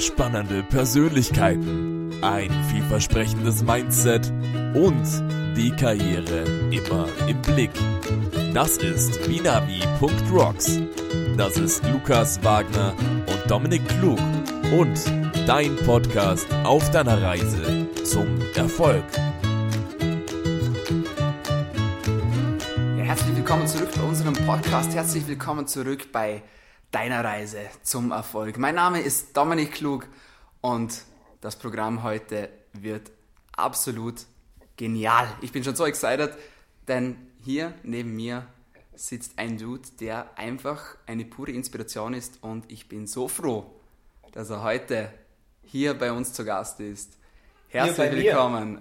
spannende Persönlichkeiten, ein vielversprechendes Mindset und die Karriere immer im Blick. Das ist binavi.rocks. Das ist Lukas Wagner und Dominik Klug und dein Podcast auf deiner Reise zum Erfolg. Herzlich willkommen zurück bei unserem Podcast. Herzlich willkommen zurück bei deiner Reise zum Erfolg. Mein Name ist Dominik Klug und das Programm heute wird absolut genial. Ich bin schon so excited, denn hier neben mir sitzt ein Dude, der einfach eine pure Inspiration ist und ich bin so froh, dass er heute hier bei uns zu Gast ist. Herzlich hier willkommen.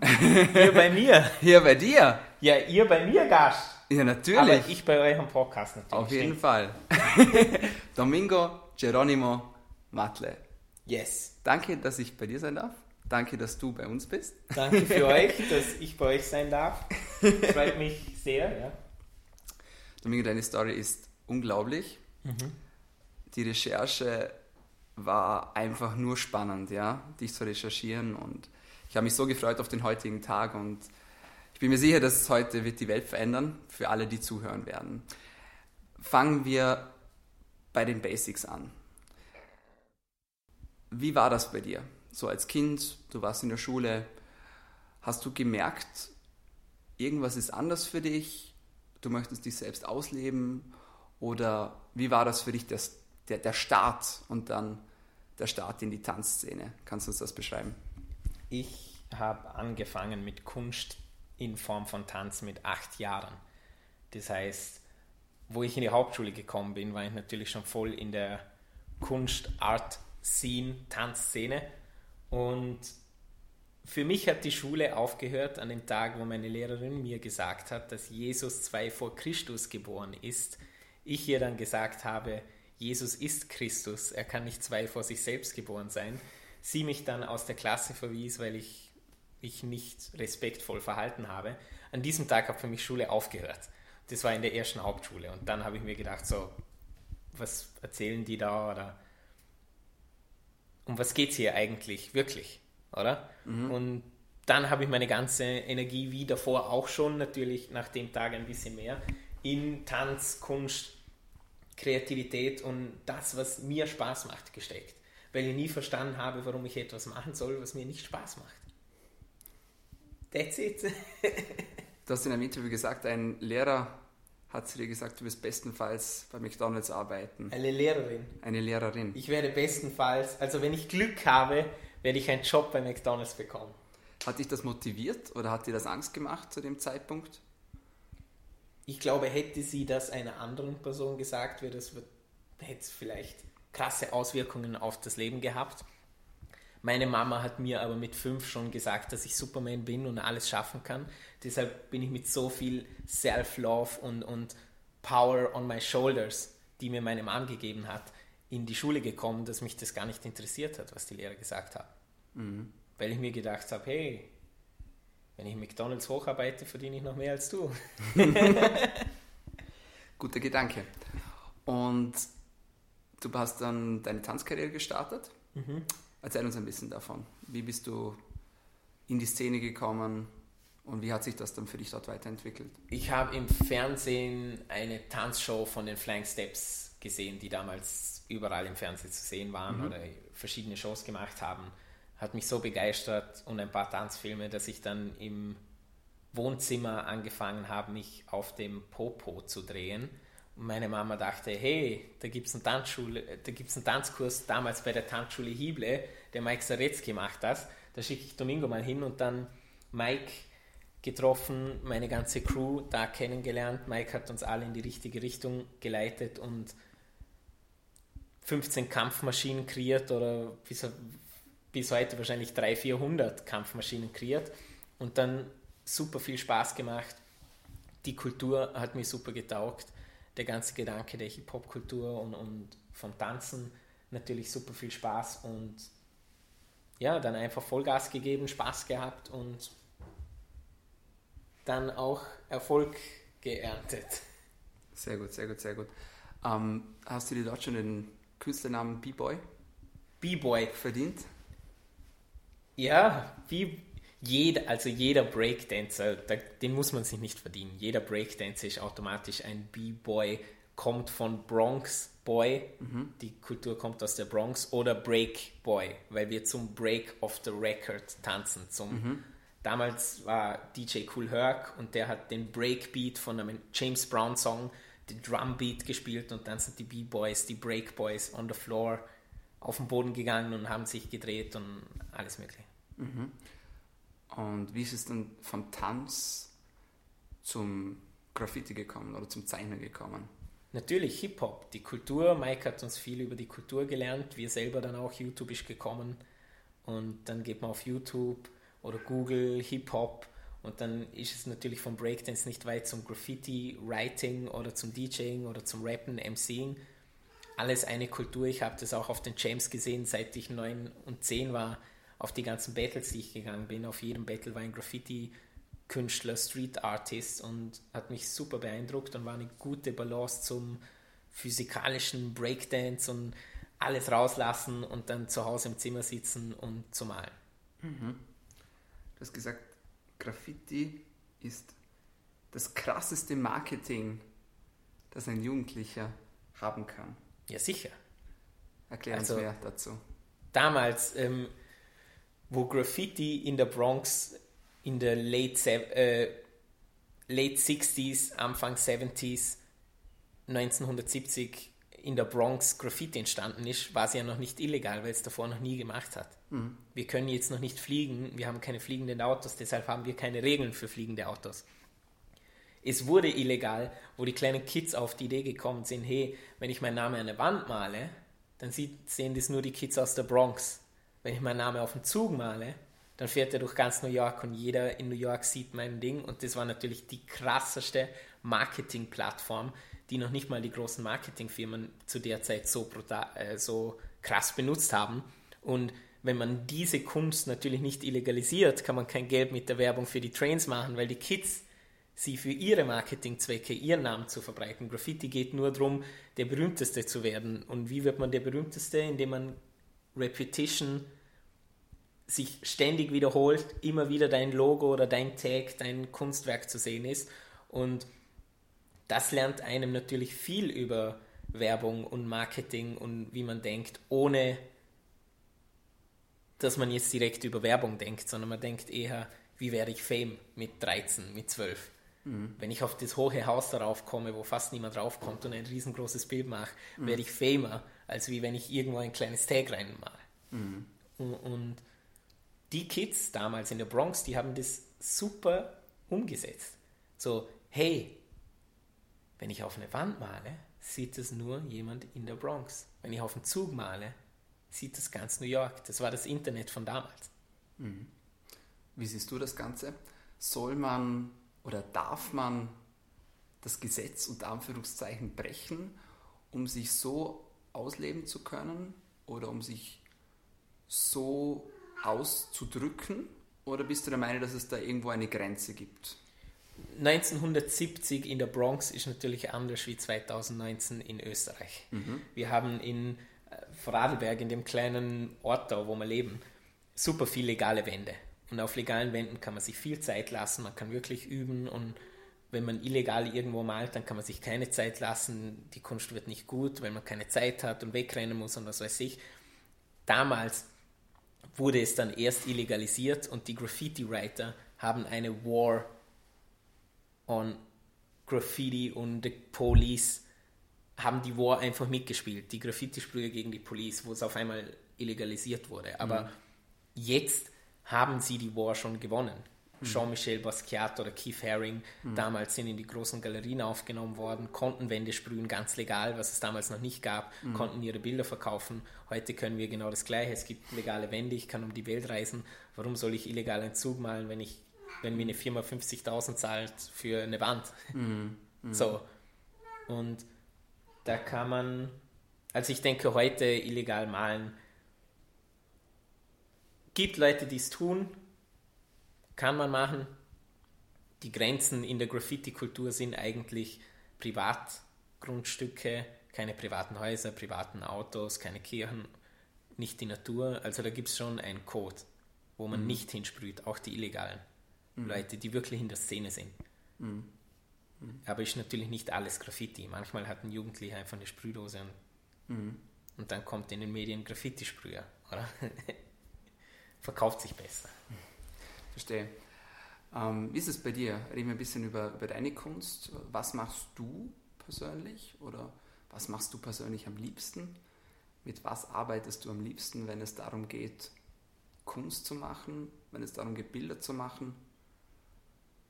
Hier bei mir. Hier bei dir. Ja, ihr bei mir Gast. Ja, natürlich. Aber ich bei eurem Podcast natürlich. Auf jeden Stimmt. Fall. Domingo Geronimo Matle. Yes. Danke, dass ich bei dir sein darf. Danke, dass du bei uns bist. Danke für euch, dass ich bei euch sein darf. Freut mich sehr. Ja. Domingo, deine Story ist unglaublich. Die Recherche war einfach nur spannend, ja, dich zu recherchieren und ich habe mich so gefreut auf den heutigen Tag und ich bin mir sicher, dass heute wird die Welt verändern für alle, die zuhören werden. Fangen wir bei den Basics an. Wie war das bei dir? So als Kind, du warst in der Schule, hast du gemerkt, irgendwas ist anders für dich, du möchtest dich selbst ausleben oder wie war das für dich das, der, der Start und dann der Start in die Tanzszene? Kannst du uns das beschreiben? Ich habe angefangen mit Kunst in Form von Tanz mit acht Jahren. Das heißt, wo ich in die Hauptschule gekommen bin, war ich natürlich schon voll in der Kunst, Art, Scene, Tanzszene. Und für mich hat die Schule aufgehört an dem Tag, wo meine Lehrerin mir gesagt hat, dass Jesus zwei vor Christus geboren ist. Ich ihr dann gesagt habe, Jesus ist Christus, er kann nicht zwei vor sich selbst geboren sein. Sie mich dann aus der Klasse verwies, weil ich mich nicht respektvoll verhalten habe. An diesem Tag hat für mich Schule aufgehört. Das war in der ersten Hauptschule. Und dann habe ich mir gedacht, so, was erzählen die da oder um was geht es hier eigentlich wirklich, oder? Und dann habe ich meine ganze Energie wie davor auch schon, natürlich nach dem Tag ein bisschen mehr, in Tanz, Kunst, Kreativität und das, was mir Spaß macht, gesteckt. Weil ich nie verstanden habe, warum ich etwas machen soll, was mir nicht Spaß macht. That's it. Du hast in einem Interview gesagt, ein Lehrer hat zu dir gesagt, du wirst bestenfalls bei McDonalds arbeiten. Eine Lehrerin. Eine Lehrerin. Ich werde bestenfalls, also wenn ich Glück habe, werde ich einen Job bei McDonalds bekommen. Hat dich das motiviert oder hat dir das Angst gemacht zu dem Zeitpunkt? Ich glaube, hätte sie das einer anderen Person gesagt, wäre das, hätte es vielleicht krasse Auswirkungen auf das Leben gehabt. Meine Mama hat mir aber mit fünf schon gesagt, dass ich Superman bin und alles schaffen kann. Deshalb bin ich mit so viel Self-Love und, und Power on my shoulders, die mir meine Mom gegeben hat, in die Schule gekommen, dass mich das gar nicht interessiert hat, was die Lehrer gesagt haben. Weil ich mir gedacht habe, hey, wenn ich McDonalds hocharbeite, verdiene ich noch mehr als du. Guter Gedanke. Und du hast dann deine Tanzkarriere gestartet. Erzähl uns ein bisschen davon. Wie bist du in die Szene gekommen und wie hat sich das dann für dich dort weiterentwickelt? Ich habe im Fernsehen eine Tanzshow von den Flying Steps gesehen, die damals überall im Fernsehen zu sehen waren oder verschiedene Shows gemacht haben. Hat mich so begeistert und ein paar Tanzfilme, dass ich dann im Wohnzimmer angefangen habe, mich auf dem Popo zu drehen. Und meine Mama dachte, hey, da gibt es einen, Tanzschule, da gibt's einen Tanzkurs damals bei der Tanzschule Hible, der Mike Saretzky macht das. Da schicke ich Domingo mal hin und dann Mike getroffen, meine ganze Crew da kennengelernt. Mike hat uns alle in die richtige Richtung geleitet und 15 Kampfmaschinen kreiert oder bis, bis heute wahrscheinlich 300, 400 Kampfmaschinen kreiert und dann super viel Spaß gemacht. Die Kultur hat mir super getaugt. Der ganze Gedanke der Hip-Hop-Kultur und, und vom Tanzen natürlich super viel Spaß und ja, dann einfach Vollgas gegeben, Spaß gehabt und dann auch Erfolg geerntet. Sehr gut, sehr gut, sehr gut. Ähm, hast du dir dort schon den Künstlernamen B-Boy B-Boy. verdient? Ja, wie jeder, also jeder Breakdancer, da, den muss man sich nicht verdienen. Jeder Breakdancer ist automatisch ein B-Boy, kommt von Bronx Boy, die Kultur kommt aus der Bronx, oder Break Boy, weil wir zum Break of the Record tanzen. Zum, Damals war DJ Cool Herc und der hat den Breakbeat von einem James Brown Song, den Drumbeat gespielt und dann sind die B-Boys, die Break Boys on the floor auf den Boden gegangen und haben sich gedreht und alles mögliche. Und wie ist es dann vom Tanz zum Graffiti gekommen oder zum Zeichnen gekommen? Natürlich Hip-Hop, die Kultur. Mike hat uns viel über die Kultur gelernt. Wir selber dann auch. YouTube ist gekommen. Und dann geht man auf YouTube oder Google Hip-Hop. Und dann ist es natürlich vom Breakdance nicht weit zum Graffiti, Writing oder zum DJing oder zum Rappen, MCing. Alles eine Kultur. Ich habe das auch auf den Jams gesehen, seit ich neun und zehn war. Auf die ganzen Battles, die ich gegangen bin. Auf jedem Battle war ein Graffiti. Künstler, Street Artist und hat mich super beeindruckt und war eine gute Balance zum physikalischen Breakdance und alles rauslassen und dann zu Hause im Zimmer sitzen und zu malen. Du hast gesagt, Graffiti ist das krasseste Marketing, das ein Jugendlicher haben kann. Ja, sicher. Erklär uns Also- mehr dazu. Damals, ähm, wo Graffiti in der Bronx in der late, äh, late 60s, Anfang 70s, 1970 in der Bronx Graffiti entstanden ist, war es ja noch nicht illegal, weil es davor noch nie gemacht hat. Wir können jetzt noch nicht fliegen, wir haben keine fliegenden Autos, deshalb haben wir keine Regeln für fliegende Autos. Es wurde illegal, wo die kleinen Kids auf die Idee gekommen sind, hey, wenn ich meinen Namen an eine Wand male, dann sieht, sehen das nur die Kids aus der Bronx. Wenn ich meinen Namen auf einen Zug male, dann fährt er durch ganz New York und jeder in New York sieht mein Ding. Und das war natürlich die krasseste Marketingplattform, die noch nicht mal die großen Marketingfirmen zu der Zeit so, brutal, äh, so krass benutzt haben. Und wenn man diese Kunst natürlich nicht illegalisiert, kann man kein Geld mit der Werbung für die Trains machen, weil die Kids sie für ihre Marketingzwecke, ihren Namen zu verbreiten. Graffiti geht nur darum, der berühmteste zu werden. Und wie wird man der berühmteste? Indem man Repetition sich ständig wiederholt, immer wieder dein Logo oder dein Tag, dein Kunstwerk zu sehen ist. Und das lernt einem natürlich viel über Werbung und Marketing und wie man denkt, ohne dass man jetzt direkt über Werbung denkt, sondern man denkt eher, wie werde ich Fame mit 13, mit 12. Wenn ich auf das hohe Haus darauf komme, wo fast niemand draufkommt und ein riesengroßes Bild mache, werde ich famer, als wie wenn ich irgendwo ein kleines Tag reinmale. Und, und die Kids damals in der Bronx, die haben das super umgesetzt. So, hey, wenn ich auf eine Wand male, sieht es nur jemand in der Bronx. Wenn ich auf einen Zug male, sieht es ganz New York. Das war das Internet von damals. Wie siehst du das Ganze? Soll man oder darf man das Gesetz unter Anführungszeichen brechen, um sich so ausleben zu können oder um sich so auszudrücken? Oder bist du der Meinung, dass es da irgendwo eine Grenze gibt? 1970 in der Bronx ist natürlich anders wie 2019 in Österreich. Wir haben in äh, Vorarlberg, in dem kleinen Ort da, wo wir leben, super viel legale Wände. Und auf legalen Wänden kann man sich viel Zeit lassen, man kann wirklich üben und wenn man illegal irgendwo malt, dann kann man sich keine Zeit lassen, die Kunst wird nicht gut, weil man keine Zeit hat und wegrennen muss und was weiß ich. Damals wurde es dann erst illegalisiert und die Graffiti-Writer haben eine War on Graffiti und the Police haben die War einfach mitgespielt. Die Graffiti-Sprüche gegen die Police, wo es auf einmal illegalisiert wurde. Aber jetzt haben sie die War schon gewonnen. Jean-Michel Basquiat oder Keith Haring damals sind in die großen Galerien aufgenommen worden, konnten Wände sprühen, ganz legal, was es damals noch nicht gab, konnten ihre Bilder verkaufen. Heute können wir genau das Gleiche. Es gibt legale Wände, ich kann um die Welt reisen. Warum soll ich illegal einen Zug malen, wenn ich wenn mir eine Firma 50.000 zahlt für eine Wand? So. Und da kann man, also ich denke heute illegal malen, gibt Leute, die es tun, kann man machen. Die Grenzen in der Graffiti-Kultur sind eigentlich Privatgrundstücke, keine privaten Häuser, privaten Autos, keine Kirchen. nicht die Natur. Also da gibt es schon einen Code, wo man mhm. nicht hinsprüht, auch die illegalen mhm. Leute, die wirklich in der Szene sind. Mhm. mhm. Aber ist natürlich nicht alles Graffiti. Manchmal hat ein Jugendlicher einfach eine Sprühdose und, mhm. und dann kommt in den Medien Graffiti-Sprüher, oder? Verkauft sich besser. Verstehe. Ähm, wie ist es bei dir? Reden wir ein bisschen über, über deine Kunst. Was machst du persönlich oder was machst du persönlich am liebsten? Mit was arbeitest du am liebsten, wenn es darum geht, Kunst zu machen, wenn es darum geht, Bilder zu machen?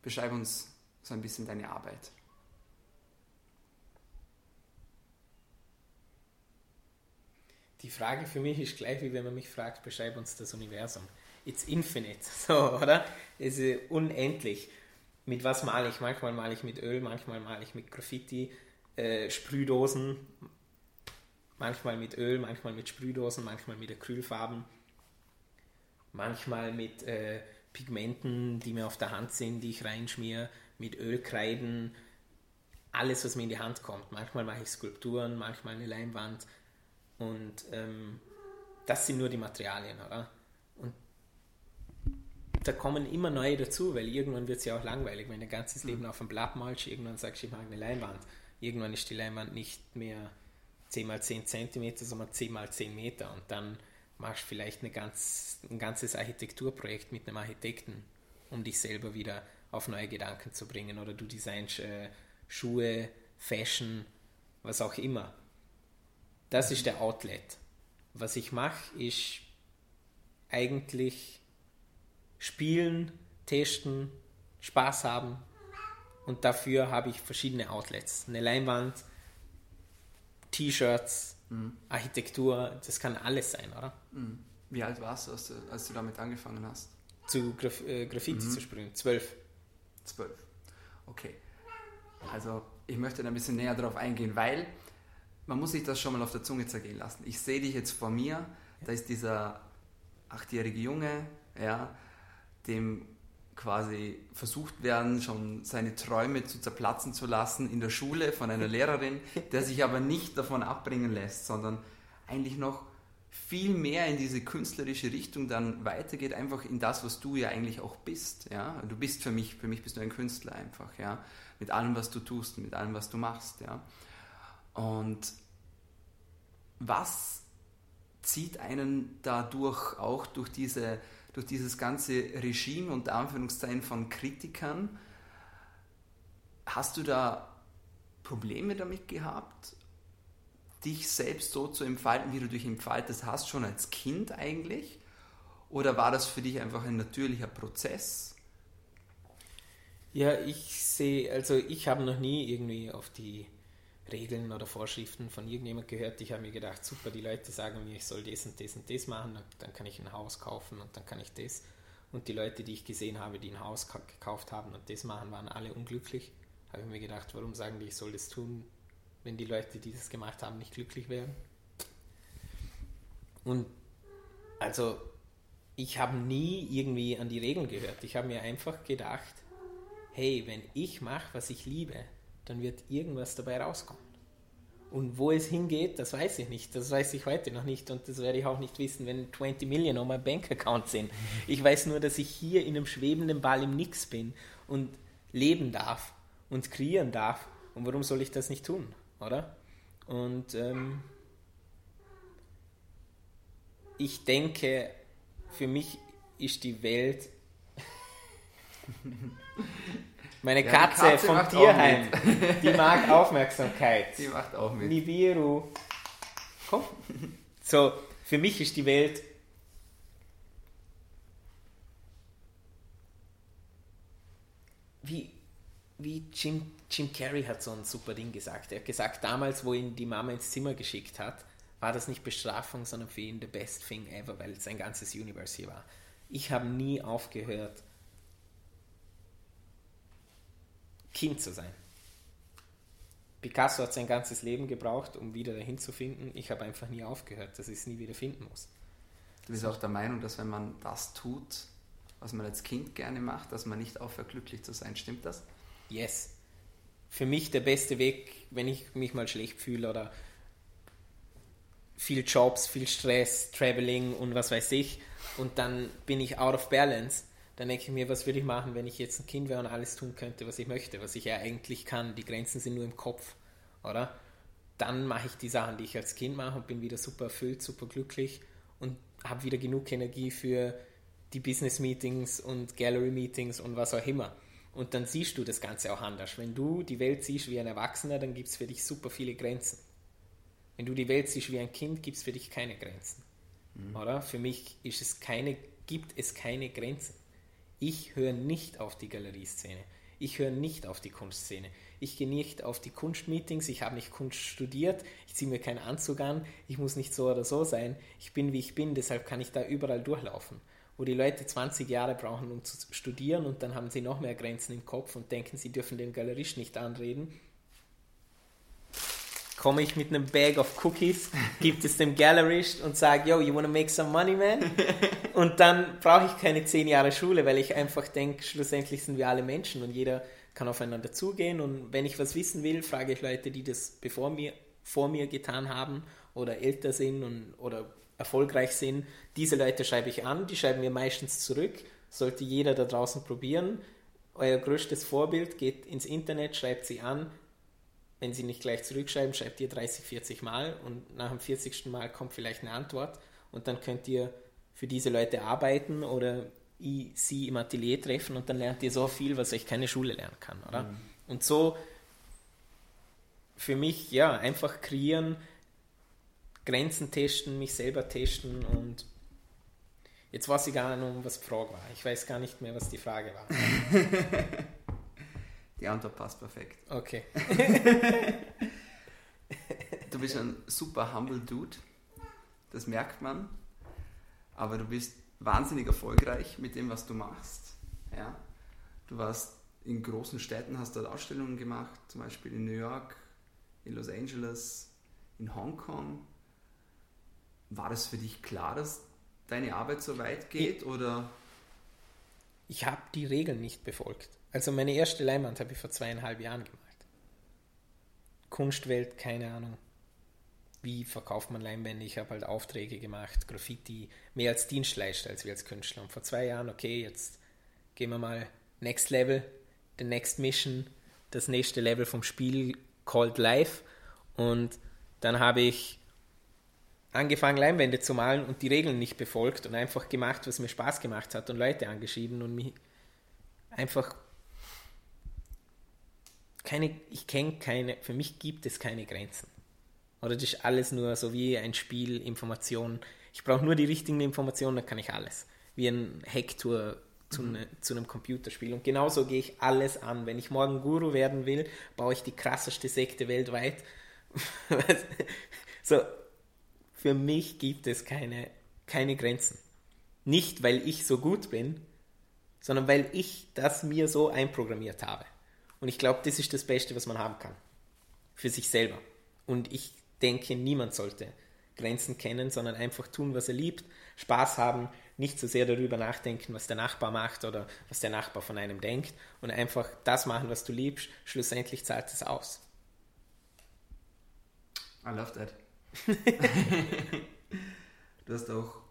Beschreib uns so ein bisschen deine Arbeit. Die Frage für mich ist gleich, wie wenn man mich fragt, beschreib uns das Universum. It's infinite, so, oder? Es ist unendlich. Mit was male ich? Manchmal male ich mit Öl, manchmal male ich mit Graffiti, äh, Sprühdosen, manchmal mit Öl, manchmal mit Sprühdosen, manchmal mit Acrylfarben, manchmal mit äh, Pigmenten, die mir auf der Hand sind, die ich reinschmiere, mit Ölkreiden, alles, was mir in die Hand kommt. Manchmal mache ich Skulpturen, manchmal eine Leinwand und ähm, das sind nur die Materialien, oder? Da kommen immer neue dazu, weil irgendwann wird es ja auch langweilig, wenn du dein ganzes Leben mhm. auf einem Blatt malst, irgendwann sagst du, ich mag eine Leinwand. Irgendwann ist die Leinwand nicht mehr 10 mal 10 cm, sondern 10 mal 10 Meter und dann machst du vielleicht eine ganz, ein ganzes Architekturprojekt mit einem Architekten, um dich selber wieder auf neue Gedanken zu bringen oder du designst äh, Schuhe, Fashion, was auch immer. Das ist der Outlet. Was ich mache, ist eigentlich spielen, testen, Spaß haben und dafür habe ich verschiedene Outlets. Eine Leinwand, T-Shirts, mhm. Architektur, das kann alles sein, oder? Mhm. Wie alt warst du, als, du, als du damit angefangen hast? Zu Graf äh, Graffiti mhm. zu sprühen? Zwölf. Zwölf. Okay. Also ich möchte da ein bisschen näher darauf eingehen, weil man muss sich das schon mal auf der Zunge zergehen lassen. Ich sehe dich jetzt vor mir, da ist dieser achtjährige Junge, ja, dem quasi versucht werden, schon seine Träume zu zerplatzen zu lassen in der Schule von einer Lehrerin, der sich aber nicht davon abbringen lässt, sondern eigentlich noch viel mehr in diese künstlerische Richtung dann weitergeht, einfach in das, was du ja eigentlich auch bist. Ja? Du bist für mich, für mich bist du ein Künstler einfach, ja, mit allem, was du tust, mit allem, was du machst, ja. Und was zieht einen dadurch auch durch diese durch dieses ganze Regime und Anführungszeichen von Kritikern. Hast du da Probleme damit gehabt, dich selbst so zu entfalten, wie du dich entfaltet hast, schon als Kind eigentlich? Oder war das für dich einfach ein natürlicher Prozess? Ja, ich sehe, also ich habe noch nie irgendwie auf die Regeln oder Vorschriften von irgendjemand gehört. Ich habe mir gedacht, super, die Leute sagen mir, ich soll das und das und das machen, dann kann ich ein Haus kaufen und dann kann ich das. Und die Leute, die ich gesehen habe, die ein Haus gekauft haben und das machen, waren alle unglücklich. Habe ich mir gedacht, warum sagen die, ich soll das tun, wenn die Leute, die das gemacht haben, nicht glücklich wären? Und also, ich habe nie irgendwie an die Regeln gehört. Ich habe mir einfach gedacht, hey, wenn ich mache, was ich liebe, dann wird irgendwas dabei rauskommen. Und wo es hingeht, das weiß ich nicht. Das weiß ich heute noch nicht und das werde ich auch nicht wissen, wenn 20 Millionen auf meinem Bankaccount sind. Ich weiß nur, dass ich hier in einem schwebenden Ball im Nix bin und leben darf und kreieren darf. Und warum soll ich das nicht tun, oder? Und ähm, ich denke, für mich ist die Welt Meine ja, Katze, Katze vom Tierheim, die mag Aufmerksamkeit. Die macht auch mit. Nibiru. Komm. So, für mich ist die Welt wie, wie Jim, Jim Carrey hat so ein super Ding gesagt. Er hat gesagt, damals, wo ihn die Mama ins Zimmer geschickt hat, war das nicht Bestrafung, sondern für ihn the best thing ever, weil sein ganzes Universe hier war. Ich habe nie aufgehört, Kind zu sein. Picasso hat sein ganzes Leben gebraucht, um wieder dahin zu finden. Ich habe einfach nie aufgehört, dass ich es nie wieder finden muss. Du bist auch der Meinung, dass wenn man das tut, was man als Kind gerne macht, dass man nicht aufhört, glücklich zu sein. Stimmt das? Yes. Für mich der beste Weg, wenn ich mich mal schlecht fühle oder viel Jobs, viel Stress, Traveling und was weiß ich. Und dann bin ich out of balance. Dann denke ich mir, was würde ich machen, wenn ich jetzt ein Kind wäre und alles tun könnte, was ich möchte, was ich ja eigentlich kann. Die Grenzen sind nur im Kopf, oder? Dann mache ich die Sachen, die ich als Kind mache und bin wieder super erfüllt, super glücklich und habe wieder genug Energie für die Business Meetings und Gallery Meetings und was auch immer. Und dann siehst du das Ganze auch anders. Wenn du die Welt siehst wie ein Erwachsener, dann gibt es für dich super viele Grenzen. Wenn du die Welt siehst wie ein Kind, gibt es für dich keine Grenzen. Mhm. Oder? Für mich ist es keine, gibt es keine Grenzen. Ich höre nicht auf die Galerieszene. Ich höre nicht auf die Kunstszene. Ich gehe nicht auf die Kunstmeetings. Ich habe nicht Kunst studiert. Ich ziehe mir keinen Anzug an. Ich muss nicht so oder so sein. Ich bin, wie ich bin. Deshalb kann ich da überall durchlaufen. Wo die Leute 20 Jahre brauchen, um zu studieren und dann haben sie noch mehr Grenzen im Kopf und denken, sie dürfen den Galerist nicht anreden komme ich mit einem Bag of Cookies, gibt es dem Gallerist und sage, yo, you wanna make some money, man? Und dann brauche ich keine zehn Jahre Schule, weil ich einfach denke, schlussendlich sind wir alle Menschen und jeder kann aufeinander zugehen. Und wenn ich was wissen will, frage ich Leute, die das bevor mir, vor mir getan haben oder älter sind und, oder erfolgreich sind. Diese Leute schreibe ich an, die schreiben mir meistens zurück. Sollte jeder da draußen probieren. Euer größtes Vorbild geht ins Internet, schreibt sie an, wenn sie nicht gleich zurückschreiben, schreibt ihr 30, 40 Mal und nach dem 40. Mal kommt vielleicht eine Antwort und dann könnt ihr für diese Leute arbeiten oder sie im Atelier treffen und dann lernt ihr so viel, was euch keine Schule lernen kann, oder? Mhm. Und so für mich, ja, einfach kreieren, Grenzen testen, mich selber testen und jetzt weiß ich gar nicht mehr, was die Frage war. Ich weiß gar nicht mehr, was die Frage war. Die Antwort passt perfekt. Okay. du bist ein super humble Dude. Das merkt man. Aber du bist wahnsinnig erfolgreich mit dem, was du machst. Ja? Du warst in großen Städten, hast dort Ausstellungen gemacht, zum Beispiel in New York, in Los Angeles, in Hongkong. War das für dich klar, dass deine Arbeit so weit geht? Ich, oder? ich habe die Regeln nicht befolgt. Also meine erste Leinwand habe ich vor zweieinhalb Jahren gemacht. Kunstwelt, keine Ahnung. Wie verkauft man Leinwände? Ich habe halt Aufträge gemacht, Graffiti, mehr als Dienstleister als wir als Künstler. Und vor zwei Jahren, okay, jetzt gehen wir mal Next Level, the Next Mission, das nächste Level vom Spiel called Life. Und dann habe ich angefangen, Leinwände zu malen und die Regeln nicht befolgt und einfach gemacht, was mir Spaß gemacht hat und Leute angeschrieben und mich einfach keine, ich kenne keine, für mich gibt es keine Grenzen. Oder das ist alles nur so wie ein Spiel, Informationen. Ich brauche nur die richtigen Informationen, dann kann ich alles. Wie ein Hacktour zu, mhm. ne, zu einem Computerspiel. Und genauso gehe ich alles an. Wenn ich morgen Guru werden will, baue ich die krasseste Sekte weltweit. so, für mich gibt es keine, keine Grenzen. Nicht, weil ich so gut bin, sondern weil ich das mir so einprogrammiert habe. Und ich glaube, das ist das Beste, was man haben kann. Für sich selber. Und ich denke, niemand sollte Grenzen kennen, sondern einfach tun, was er liebt, Spaß haben, nicht so sehr darüber nachdenken, was der Nachbar macht oder was der Nachbar von einem denkt und einfach das machen, was du liebst. Schlussendlich zahlt es aus. I love that. du hast auch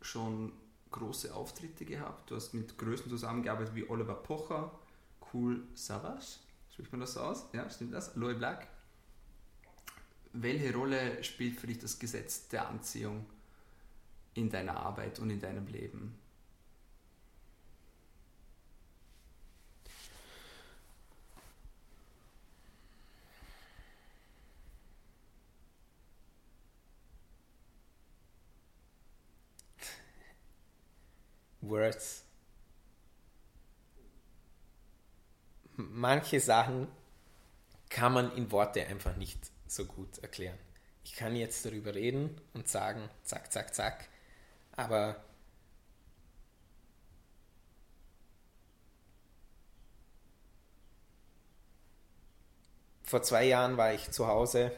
schon große Auftritte gehabt. Du hast mit Größen zusammengearbeitet wie Oliver Pocher, Cool Savage, spricht man das so aus? Ja, stimmt das? Loe Black. Welche Rolle spielt für dich das Gesetz der Anziehung in deiner Arbeit und in deinem Leben? Words manche Sachen kann man in Worte einfach nicht so gut erklären. Ich kann jetzt darüber reden und sagen, zack, zack, zack, aber vor zwei Jahren war ich zu Hause,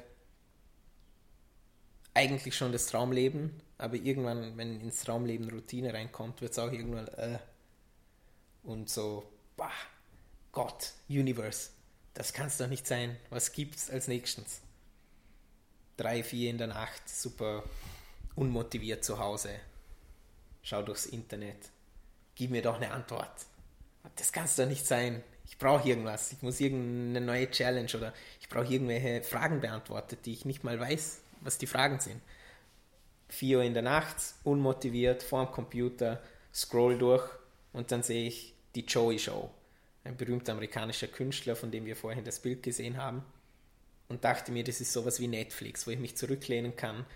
eigentlich schon das Traumleben, aber irgendwann, wenn ins Traumleben Routine reinkommt, wird es auch irgendwann äh, und so, bah, Gott, Universe, das kann es doch nicht sein. Was gibt's als nächstes? drei, vier in der Nacht, super unmotiviert zu Hause, schau durchs Internet, gib mir doch eine Antwort. Das kann es doch nicht sein. Ich brauche irgendwas. Ich muss irgendeine neue Challenge oder ich brauche irgendwelche Fragen beantwortet, die ich nicht mal weiß, was die Fragen sind. 4 Uhr in der Nacht, unmotiviert, vor dem Computer, scroll durch und dann sehe ich die Joey Show. Ein berühmter amerikanischer Künstler, von dem wir vorhin das Bild gesehen haben. Und dachte mir, das ist sowas wie Netflix, wo ich mich zurücklehnen kann,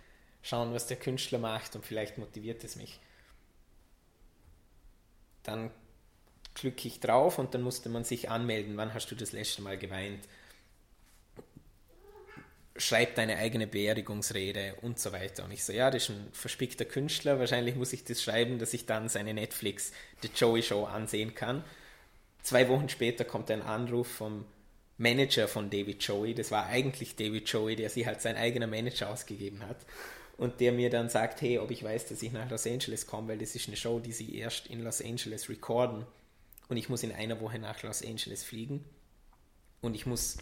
schauen, was der Künstler macht und vielleicht motiviert es mich. Dann klicke ich drauf und dann musste man sich anmelden. Wann hast du das letzte Mal geweint? Schreib deine eigene Beerdigungsrede und so weiter. Und ich so, ja, das ist ein verspickter Künstler. Wahrscheinlich muss ich das schreiben, dass ich dann seine Netflix The Joey Show ansehen kann. Zwei Wochen später kommt ein Anruf vom Manager von David Joey. Das war eigentlich David Joey, der sich halt sein eigener Manager ausgegeben hat. Und der mir dann sagt, hey, ob ich weiß, dass ich nach Los Angeles komme, weil das ist eine Show, die sie erst in Los Angeles recorden und ich muss in einer Woche nach Los Angeles fliegen und ich muss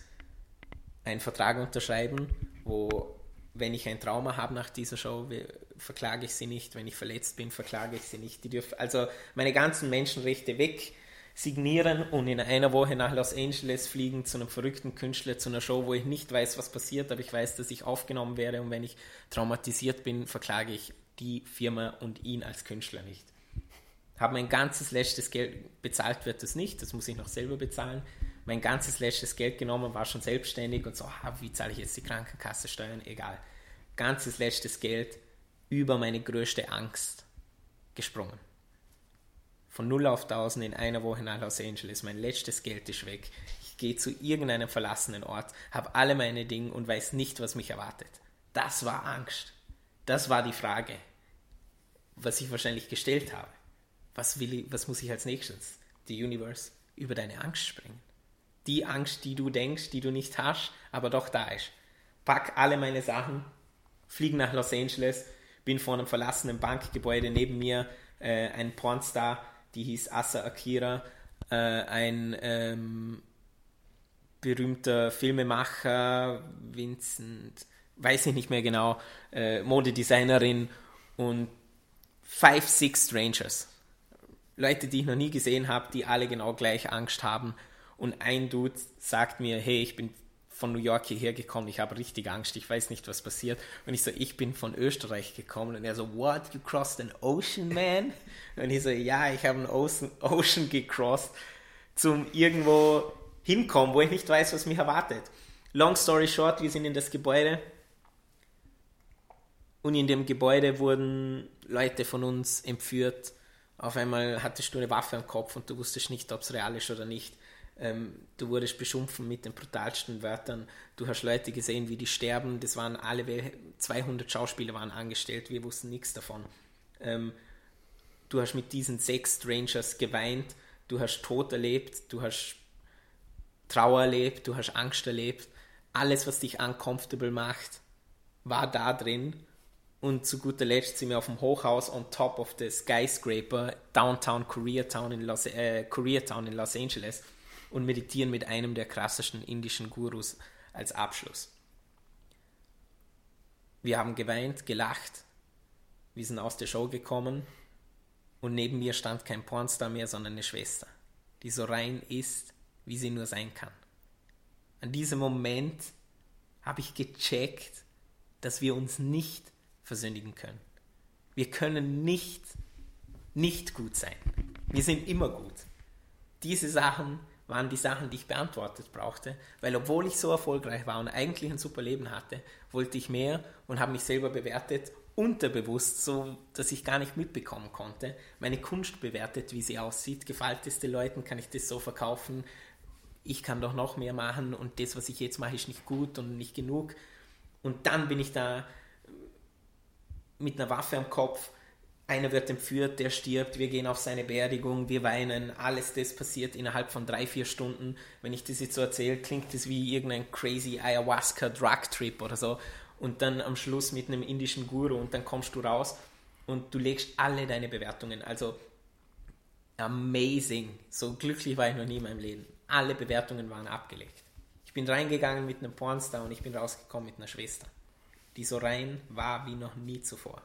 einen Vertrag unterschreiben, wo, wenn ich ein Trauma habe nach dieser Show, verklage ich sie nicht, wenn ich verletzt bin, verklage ich sie nicht. Dürfen also meine ganzen Menschenrechte weg signieren und in einer Woche nach Los Angeles fliegen zu einem verrückten Künstler, zu einer Show, wo ich nicht weiß, was passiert, aber ich weiß, dass ich aufgenommen werde und wenn ich traumatisiert bin, verklage ich die Firma und ihn als Künstler nicht habe mein ganzes letztes Geld, bezahlt wird das nicht, das muss ich noch selber bezahlen, mein ganzes letztes Geld genommen, war schon selbstständig und so, ah, wie zahle ich jetzt die Krankenkasse Steuern, egal. Ganzes letztes Geld über meine größte Angst gesprungen. Von 0 auf 1000 in einer Woche nach Los Angeles, mein letztes Geld ist weg. Ich gehe zu irgendeinem verlassenen Ort, habe alle meine Dinge und weiß nicht, was mich erwartet. Das war Angst. Das war die Frage, was ich wahrscheinlich gestellt habe was, will ich, was muss ich als nächstes? The Universe über deine Angst springen. Die Angst, die du denkst, die du nicht hast, aber doch da ist. Pack alle meine Sachen, fliege nach Los Angeles, bin vor einem verlassenen Bankgebäude neben mir äh, ein Pornstar, die hieß Asa Akira, äh, ein ähm, berühmter Filmemacher, Vincent, weiß ich nicht mehr genau, äh, Modedesignerin und Five, Six Strangers. Leute, die ich noch nie gesehen habe, die alle genau gleich Angst haben. Und ein Dude sagt mir, hey, ich bin von New York hierher gekommen, ich habe richtig Angst, ich weiß nicht, was passiert. Und ich so, ich bin von Österreich gekommen. Und er so, what, you crossed an ocean, man? Und ich so, ja, ich habe einen Ocean, ocean gecrossed, zum irgendwo hinkommen, wo ich nicht weiß, was mich erwartet. Long story short, wir sind in das Gebäude. Und in dem Gebäude wurden Leute von uns entführt auf einmal hattest du eine Waffe am Kopf und du wusstest nicht, ob es real ist oder nicht. Ähm, du wurdest beschumpfen mit den brutalsten Wörtern. Du hast Leute gesehen, wie die sterben. Das waren alle, 200 Schauspieler waren angestellt. Wir wussten nichts davon. Ähm, du hast mit diesen sechs Strangers geweint. Du hast Tod erlebt. Du hast Trauer erlebt. Du hast Angst erlebt. Alles, was dich uncomfortable macht, war da drin und zu guter Letzt sind wir auf dem Hochhaus on top of the skyscraper Downtown Koreatown in Los, äh, Koreatown in Los Angeles und meditieren mit einem der krassesten indischen Gurus als Abschluss. Wir haben geweint, gelacht, wir sind aus der Show gekommen und neben mir stand kein Pornstar mehr, sondern eine Schwester, die so rein ist, wie sie nur sein kann. An diesem Moment habe ich gecheckt, dass wir uns nicht versündigen können. Wir können nicht, nicht gut sein. Wir sind immer gut. Diese Sachen waren die Sachen, die ich beantwortet brauchte, weil obwohl ich so erfolgreich war und eigentlich ein super Leben hatte, wollte ich mehr und habe mich selber bewertet, unterbewusst, so dass ich gar nicht mitbekommen konnte. Meine Kunst bewertet, wie sie aussieht. Gefällt es den Leuten? Kann ich das so verkaufen? Ich kann doch noch mehr machen und das, was ich jetzt mache, ist nicht gut und nicht genug. Und dann bin ich da mit einer Waffe am Kopf. Einer wird entführt, der stirbt, wir gehen auf seine Beerdigung, wir weinen, alles das passiert innerhalb von drei, vier Stunden. Wenn ich das jetzt so erzähle, klingt das wie irgendein crazy Ayahuasca-Drug-Trip oder so. Und dann am Schluss mit einem indischen Guru und dann kommst du raus und du legst alle deine Bewertungen. Also amazing. So glücklich war ich noch nie in meinem Leben. Alle Bewertungen waren abgelegt. Ich bin reingegangen mit einem Pornstar und ich bin rausgekommen mit einer Schwester. die so rein war wie noch nie zuvor.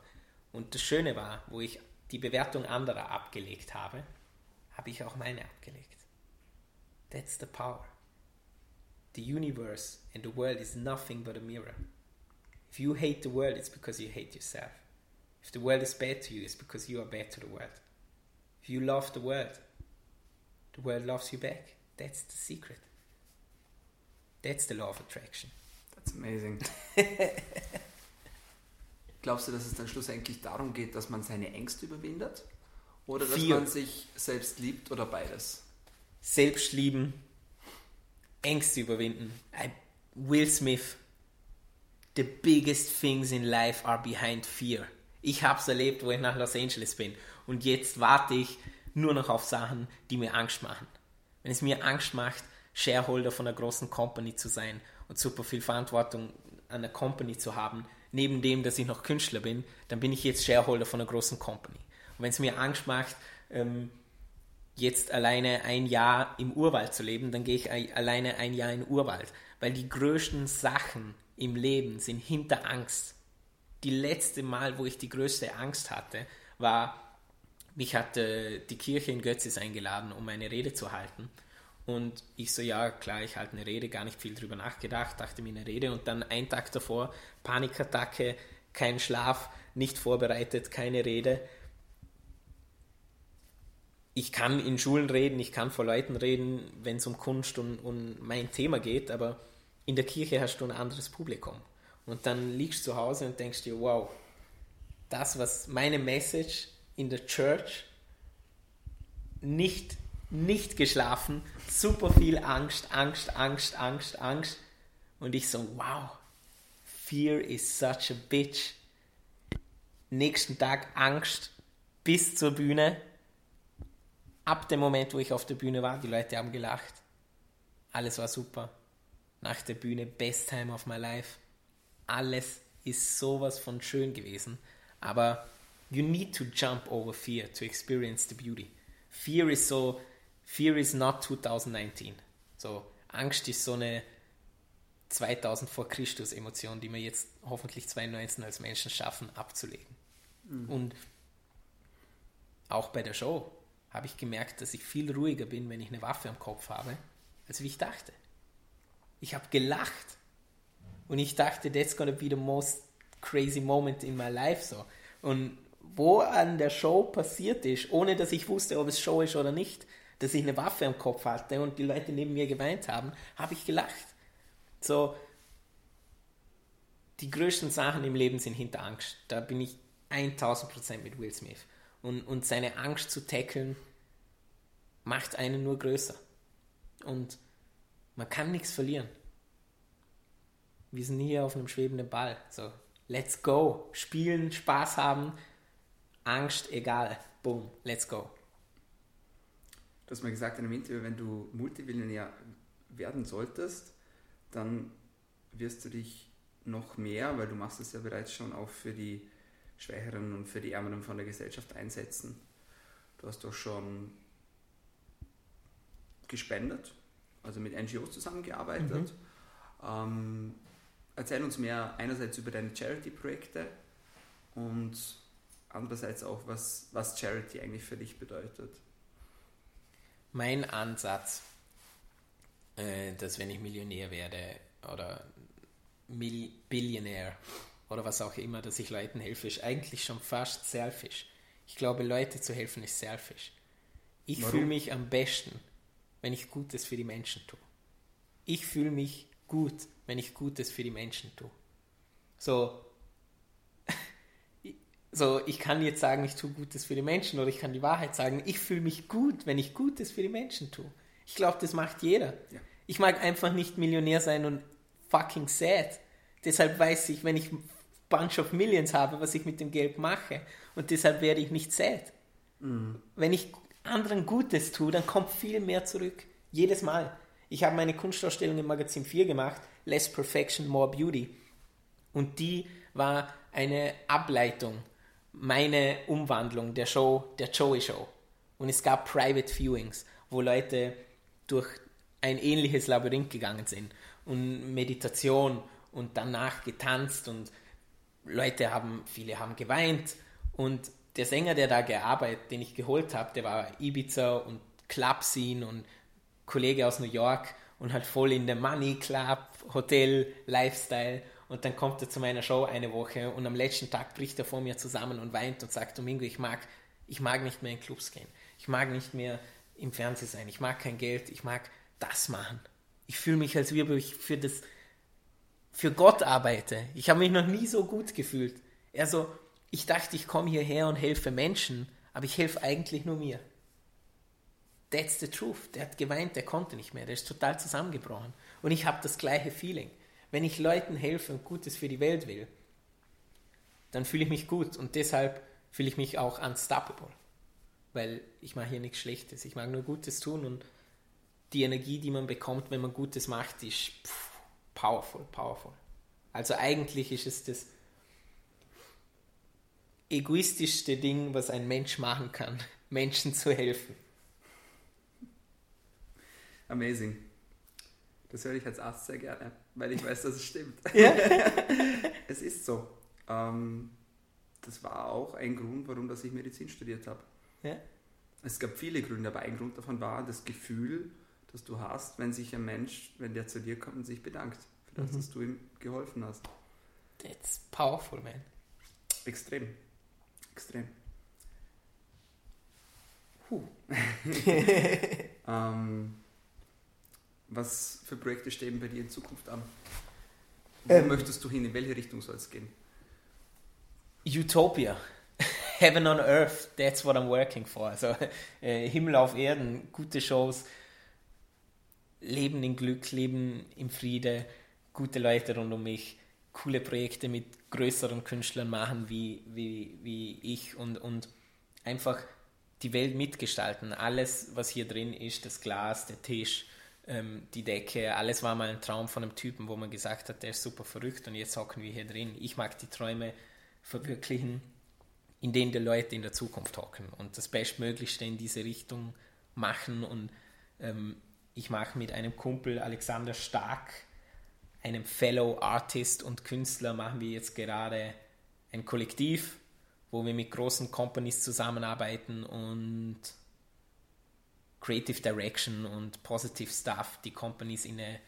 Und das Schöne war, wo ich die Bewertung anderer abgelegt habe, habe ich auch meine abgelegt. That's the power. The universe and the world is nothing but a mirror. If you hate the world, it's because you hate yourself. If the world is bad to you, it's because you are bad to the world. If you love the world, the world loves you back. That's the secret. That's the law of attraction. That's amazing. Glaubst du, dass es dann schlussendlich darum geht, dass man seine Ängste überwindet? Oder dass Fear. man sich selbst liebt oder beides? Selbst lieben, Ängste überwinden. I, Will Smith, the biggest things in life are behind fear. Ich habe es erlebt, wo ich nach Los Angeles bin. Und jetzt warte ich nur noch auf Sachen, die mir Angst machen. Wenn es mir Angst macht, Shareholder von einer großen Company zu sein und super viel Verantwortung an der Company zu haben, neben dem, dass ich noch Künstler bin, dann bin ich jetzt Shareholder von einer großen Company. Und wenn es mir Angst macht, ähm, jetzt alleine ein Jahr im Urwald zu leben, dann gehe ich ei- alleine ein Jahr in den Urwald. Weil die größten Sachen im Leben sind hinter Angst. Die letzte Mal, wo ich die größte Angst hatte, war, mich hatte die Kirche in Götzis eingeladen, um eine Rede zu halten. Und ich so, ja, klar, ich halte eine Rede, gar nicht viel drüber nachgedacht, dachte mir eine Rede und dann einen Tag davor, Panikattacke, kein Schlaf, nicht vorbereitet, keine Rede ich kann in Schulen reden, ich kann vor Leuten reden, wenn es um Kunst und, und mein Thema geht, aber in der Kirche hast du ein anderes Publikum. Und dann liegst du zu Hause und denkst dir, wow, das, was meine Message in der Church nicht, nicht geschlafen, super viel Angst, Angst, Angst, Angst, Angst. Und ich so, wow, fear is such a bitch. Nächsten Tag Angst bis zur Bühne ab dem Moment, wo ich auf der Bühne war, die Leute haben gelacht. Alles war super. Nach der Bühne, best time of my life. Alles ist sowas von schön gewesen. Aber you need to jump over fear to experience the beauty. Fear is so, fear is not 2019. So, Angst ist so eine 2000 vor Christus Emotion, die wir jetzt hoffentlich 2019 als Menschen schaffen abzulegen. Und auch bei der Show habe ich gemerkt, dass ich viel ruhiger bin, wenn ich eine Waffe am Kopf habe, als wie ich dachte. Ich habe gelacht und ich dachte, that's gonna be the most crazy moment in my life so. Und wo an der Show passiert ist, ohne dass ich wusste, ob es Show ist oder nicht, dass ich eine Waffe am Kopf hatte und die Leute neben mir geweint haben, habe ich gelacht. So, die größten Sachen im Leben sind hinter Angst. Da bin ich 1000% mit Will Smith. Und, und seine Angst zu tackeln, macht einen nur größer. Und man kann nichts verlieren. Wir sind hier auf einem schwebenden Ball. So, let's go. Spielen, Spaß haben, Angst, egal. Boom, let's go. Du hast mal gesagt in einem Interview, wenn du Multimillionär werden solltest, dann wirst du dich noch mehr, weil du machst es ja bereits schon auch für die Schwächeren und für die Ärmeren von der Gesellschaft einsetzen. Du hast doch schon gespendet, also mit NGOs zusammengearbeitet. Ähm, erzähl uns mehr einerseits über deine Charity-Projekte und andererseits auch, was, was Charity eigentlich für dich bedeutet. Mein Ansatz, äh, dass wenn ich Millionär werde oder Mil Billionär oder was auch immer, dass ich Leuten helfe, ist eigentlich schon fast selfish. Ich glaube, Leute zu helfen ist selfish. Ich fühle mich am besten, wenn ich Gutes für die Menschen tue. Ich fühle mich gut, wenn ich Gutes für die Menschen tue. So, so, ich kann jetzt sagen, ich tue Gutes für die Menschen oder ich kann die Wahrheit sagen, ich fühle mich gut, wenn ich Gutes für die Menschen tue. Ich glaube, das macht jeder. Ja. Ich mag einfach nicht Millionär sein und fucking sad. Deshalb weiß ich, wenn ich Bunch of Millions habe, was ich mit dem Geld mache. Und deshalb werde ich nicht sad. Wenn ich anderen Gutes tue, dann kommt viel mehr zurück. Jedes Mal. Ich habe meine Kunstausstellung im Magazin 4 gemacht, Less Perfection, More Beauty. Und die war eine Ableitung, meine Umwandlung der Show, der Joey Show. Und es gab Private Viewings, wo Leute durch ein ähnliches Labyrinth gegangen sind und Meditation und danach getanzt und Leute haben, viele haben geweint und der Sänger, der da gearbeitet, den ich geholt habe, der war Ibiza und Club Scene und Kollege aus New York und halt voll in der Money Club, Hotel, Lifestyle. Und dann kommt er zu meiner Show eine Woche und am letzten Tag bricht er vor mir zusammen und weint und sagt, Domingo, ich mag, ich mag nicht mehr in Clubs gehen. Ich mag nicht mehr im Fernsehen sein. Ich mag kein Geld. Ich mag das machen. Ich fühle mich, als würde ich für das, für Gott arbeite. Ich habe mich noch nie so gut gefühlt. Er so, ich dachte, ich komme hierher und helfe Menschen, aber ich helfe eigentlich nur mir. That's the truth. Der hat geweint, der konnte nicht mehr, der ist total zusammengebrochen. Und ich habe das gleiche Feeling. Wenn ich Leuten helfe und Gutes für die Welt will, dann fühle ich mich gut und deshalb fühle ich mich auch unstoppable. Weil ich mache hier nichts Schlechtes. Ich mag nur Gutes tun und die Energie, die man bekommt, wenn man Gutes macht, ist pff, powerful, powerful. Also eigentlich ist es das egoistischste Ding, was ein Mensch machen kann, Menschen zu helfen. Amazing. Das höre ich als Arzt sehr gerne, weil ich weiß, dass es stimmt. Ja. es ist so. Ähm, das war auch ein Grund, warum dass ich Medizin studiert habe. Ja. Es gab viele Gründe, aber ein Grund davon war das Gefühl, das du hast, wenn sich ein Mensch, wenn der zu dir kommt und sich bedankt für das, mhm. dass du ihm geholfen hast. That's powerful, man. Extrem. Extrem. Huh. ähm, was für Projekte stehen bei dir in Zukunft an? Wo ähm, möchtest du hin? In welche Richtung soll es gehen? Utopia. Heaven on Earth, that's what I'm working for. Also äh, Himmel auf Erden, gute Shows, Leben in Glück, Leben im Friede, gute Leute rund um mich, coole Projekte mit größeren Künstlern machen wie, wie, wie ich und, und einfach die Welt mitgestalten. Alles, was hier drin ist, das Glas, der Tisch, ähm, die Decke, alles war mal ein Traum von einem Typen, wo man gesagt hat, der ist super verrückt und jetzt hocken wir hier drin. Ich mag die Träume verwirklichen, in denen die Leute in der Zukunft hocken und das Bestmöglichste in diese Richtung machen und ähm, ich mache mit einem Kumpel Alexander Stark, einem Fellow Artist und Künstler, machen wir jetzt gerade ein Kollektiv, wo wir mit großen Companies zusammenarbeiten und Creative Direction und Positive Stuff die Companies in eine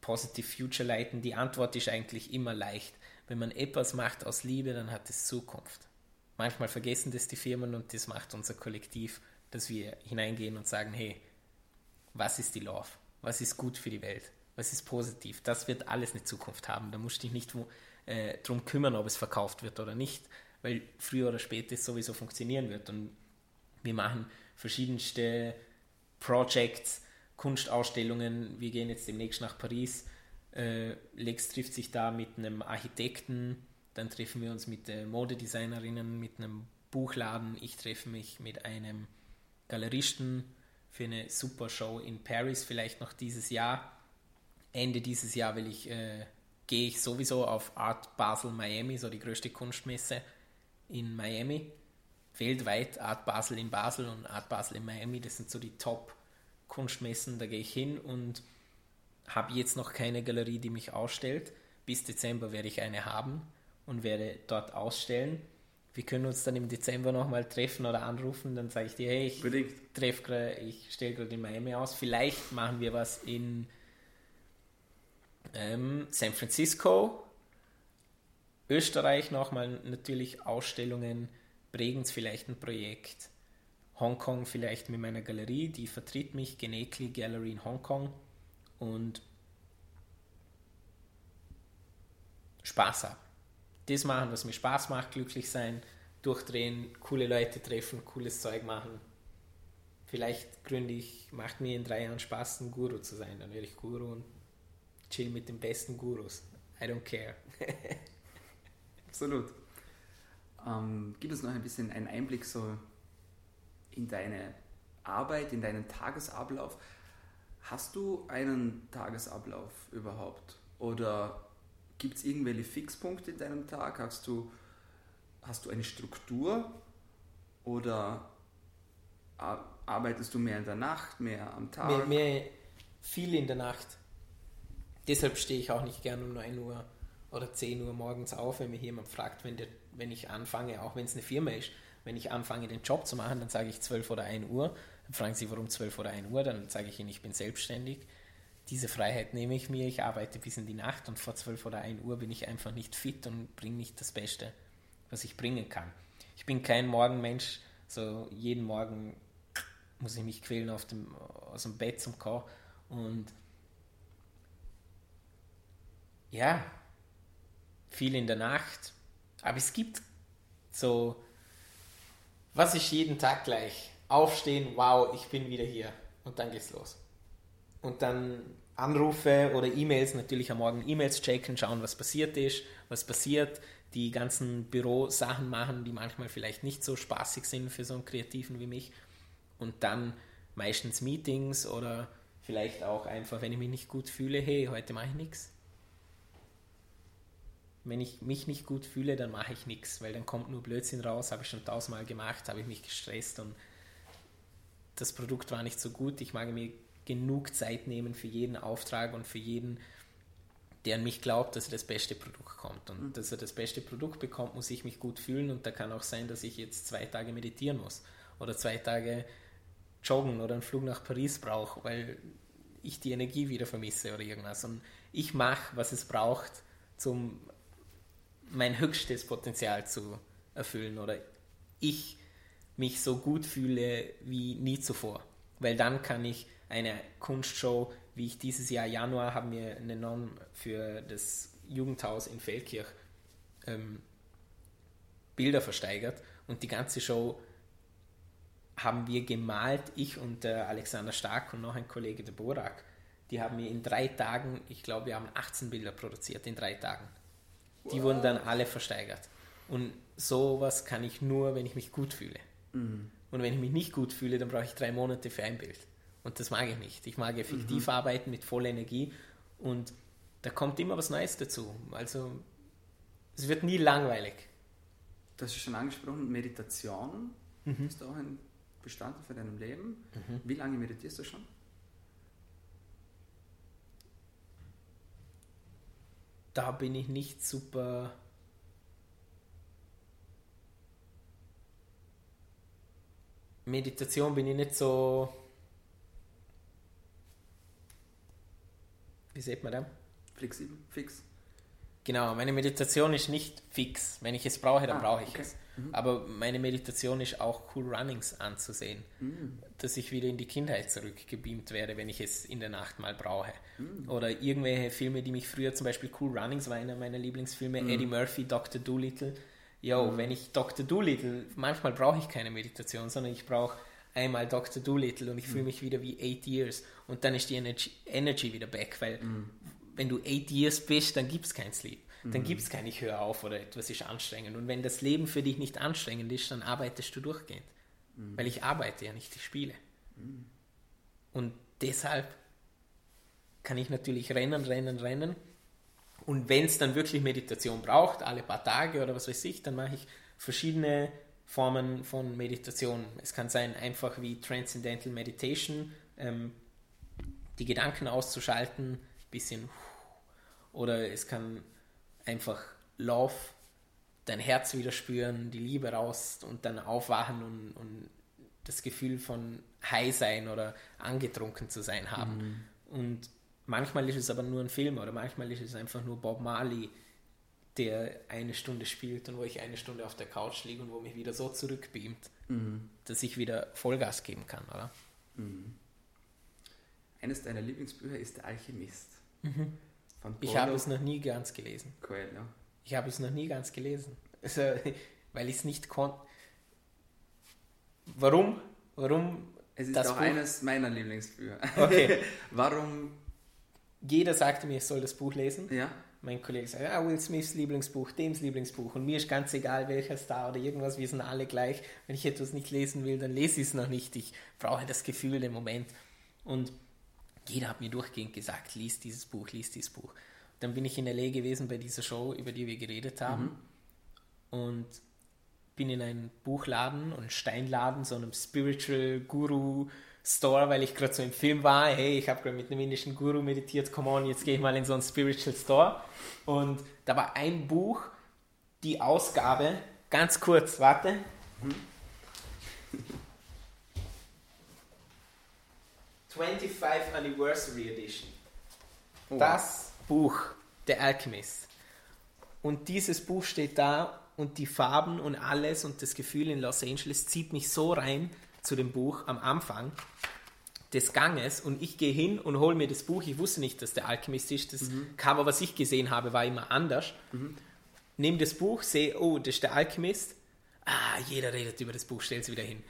Positive Future leiten? Die Antwort ist eigentlich immer leicht. Wenn man etwas macht aus Liebe, dann hat es Zukunft. Manchmal vergessen das die Firmen und das macht unser Kollektiv, dass wir hineingehen und sagen, hey, was ist die Love? Was ist gut für die Welt? Was ist positiv? Das wird alles eine Zukunft haben. Da musst du dich nicht äh, drum kümmern, ob es verkauft wird oder nicht, weil früher oder später es sowieso funktionieren wird. Und wir machen verschiedenste Projects, Kunstausstellungen. Wir gehen jetzt demnächst nach Paris. Äh, Lex trifft sich da mit einem Architekten, dann treffen wir uns mit äh, Modedesignerinnen, mit einem Buchladen. Ich treffe mich mit einem Galeristen für eine super Show in Paris, vielleicht noch dieses Jahr. Ende dieses Jahr will ich, äh, gehe ich sowieso auf Art Basel Miami, so die größte Kunstmesse in Miami weltweit, Art Basel in Basel und Art Basel in Miami, das sind so die Top-Kunstmessen, da gehe ich hin und habe jetzt noch keine Galerie, die mich ausstellt. Bis Dezember werde ich eine haben und werde dort ausstellen. Wir können uns dann im Dezember nochmal treffen oder anrufen, dann sage ich dir, hey, ich treffe gerade, ich stelle gerade in Miami aus. Vielleicht machen wir was in ähm, San Francisco, Österreich nochmal natürlich Ausstellungen Bregenz vielleicht ein Projekt, Hongkong vielleicht mit meiner Galerie, die vertritt mich, Genekli Gallery in Hongkong und Spaß haben. Das machen, was mir Spaß macht, glücklich sein, durchdrehen, coole Leute treffen, cooles Zeug machen. Vielleicht gründe ich, macht mir in drei Jahren Spaß, ein Guru zu sein. Dann werde ich Guru und chill mit den besten Gurus. I don't care. Absolut. Ähm, gib uns noch ein bisschen einen Einblick so in deine Arbeit, in deinen Tagesablauf. Hast du einen Tagesablauf überhaupt? Oder gibt es irgendwelche Fixpunkte in deinem Tag? Hast du, hast du eine Struktur? Oder arbeitest du mehr in der Nacht, mehr am Tag? Mehr, mehr viel in der Nacht. Deshalb stehe ich auch nicht gern um 9 Uhr oder 10 Uhr morgens auf, wenn mich jemand fragt, wenn, der, wenn ich anfange, auch wenn es eine Firma ist, wenn ich anfange, den Job zu machen, dann sage ich 12 oder 1 Uhr. Dann fragen sie, warum 12 oder 1 Uhr? Dann sage ich ihnen, ich bin selbstständig. Diese Freiheit nehme ich mir. Ich arbeite bis in die Nacht und vor 12 oder 1 Uhr bin ich einfach nicht fit und bringe nicht das Beste, was ich bringen kann. Ich bin kein Morgenmensch. So jeden Morgen muss ich mich quälen auf dem, aus dem Bett zum Kommen. Und ja, viel in der Nacht. Aber es gibt so, was ist jeden Tag gleich? Aufstehen, wow, ich bin wieder hier. Und dann geht's los. Und dann Anrufe oder E-Mails, natürlich am Morgen E-Mails checken, schauen, was passiert ist, was passiert, die ganzen Bürosachen machen, die manchmal vielleicht nicht so spaßig sind für so einen Kreativen wie mich. Und dann meistens Meetings oder vielleicht auch einfach, wenn ich mich nicht gut fühle, hey, heute mache ich nichts wenn ich mich nicht gut fühle, dann mache ich nichts, weil dann kommt nur Blödsinn raus, habe ich schon tausendmal gemacht, habe ich mich gestresst und das Produkt war nicht so gut. Ich mag mir genug Zeit nehmen für jeden Auftrag und für jeden, der an mich glaubt, dass er das beste Produkt kommt. Und mhm. dass er das beste Produkt bekommt, muss ich mich gut fühlen und da kann auch sein, dass ich jetzt zwei Tage meditieren muss oder zwei Tage joggen oder einen Flug nach Paris brauche, weil ich die Energie wieder vermisse oder irgendwas. Und ich mache, was es braucht, zum mein höchstes Potenzial zu erfüllen oder ich mich so gut fühle wie nie zuvor. Weil dann kann ich eine Kunstshow, wie ich dieses Jahr Januar haben wir eine Non für das Jugendhaus in Feldkirch ähm, Bilder versteigert und die ganze Show haben wir gemalt, ich und der Alexander Stark und noch ein Kollege, der Borak. Die haben mir in drei Tagen, ich glaube, wir haben 18 Bilder produziert in drei Tagen. Die wurden dann alle versteigert. Und sowas kann ich nur, wenn ich mich gut fühle. Mhm. Und wenn ich mich nicht gut fühle, dann brauche ich drei Monate für ein Bild. Und das mag ich nicht. Ich mag effektiv mhm. arbeiten mit voller Energie und da kommt immer was Neues dazu. Also es wird nie langweilig. Du hast ja schon angesprochen, Meditation mhm. ist auch ein Bestandteil für deinem Leben. Mhm. Wie lange meditierst du schon? Da bin ich nicht super. Meditation bin ich nicht so. Wie sieht man das? Flexibel, fix. Genau, meine Meditation ist nicht fix. Wenn ich es brauche, dann ah, brauche ich okay. es. Mhm. Aber meine Meditation ist auch Cool Runnings anzusehen. Mhm. Dass ich wieder in die Kindheit zurückgebeamt werde, wenn ich es in der Nacht mal brauche. Mhm. Oder irgendwelche Filme, die mich früher, zum Beispiel Cool Runnings war einer meiner Lieblingsfilme, mhm. Eddie Murphy, Dr. Doolittle. Jo, mhm. wenn ich Dr. Doolittle, manchmal brauche ich keine Meditation, sondern ich brauche einmal Dr. Doolittle und ich fühle mhm. mich wieder wie eight years und dann ist die Energy, Energy wieder back, weil wenn du eight years bist, dann gibt es kein Sleep dann mhm. gibt es kein Ich höre auf oder etwas ist anstrengend. Und wenn das Leben für dich nicht anstrengend ist, dann arbeitest du durchgehend. Mhm. Weil ich arbeite ja nicht, ich spiele. Mhm. Und deshalb kann ich natürlich rennen, rennen, rennen. Und wenn es dann wirklich Meditation braucht, alle paar Tage oder was weiß ich, dann mache ich verschiedene Formen von Meditation. Es kann sein, einfach wie Transcendental Meditation, ähm, die Gedanken auszuschalten, bisschen. Oder es kann einfach lauf, dein Herz wieder spüren, die Liebe raus und dann aufwachen und, und das Gefühl von high sein oder angetrunken zu sein haben. Mhm. Und manchmal ist es aber nur ein Film oder manchmal ist es einfach nur Bob Marley, der eine Stunde spielt und wo ich eine Stunde auf der Couch liege und wo mich wieder so zurückbeamt, mhm. dass ich wieder Vollgas geben kann, oder? Mhm. Eines deiner Lieblingsbücher ist Der Alchemist. Mhm. Ich habe es noch nie ganz gelesen. Cool, ja. Ich habe es noch nie ganz gelesen. Also, weil ich es nicht konnte. Warum? Warum? Es ist auch Buch? eines meiner Lieblingsbücher. Okay. Warum? Jeder sagte mir, ich soll das Buch lesen. Ja. Mein Kollege sagt, ah, Will Smiths Lieblingsbuch, Dems Lieblingsbuch. Und mir ist ganz egal, welcher Star oder irgendwas, wir sind alle gleich. Wenn ich etwas nicht lesen will, dann lese ich es noch nicht. Ich brauche das Gefühl, den Moment. Und jeder hat mir durchgehend gesagt, lies dieses Buch, lies dieses Buch. Dann bin ich in L.A. gewesen bei dieser Show, über die wir geredet haben. Mhm. Und bin in einen Buchladen und Steinladen, so einem Spiritual Guru Store, weil ich gerade so im Film war. Hey, ich habe gerade mit einem indischen Guru meditiert, come on, jetzt gehe ich mal in so einen Spiritual Store. Und da war ein Buch, die Ausgabe, ganz kurz, warte. Mhm. 25th Anniversary Edition. Oh. Das Buch, der Alchemist. Und dieses Buch steht da und die Farben und alles und das Gefühl in Los Angeles zieht mich so rein zu dem Buch am Anfang des Ganges und ich gehe hin und hole mir das Buch. Ich wusste nicht, dass der Alchemist ist. Das mhm. Cover, was ich gesehen habe, war immer anders. Mhm. Nehme das Buch, sehe, oh, das ist der Alchemist. Ah, jeder redet über das Buch, stell es wieder hin.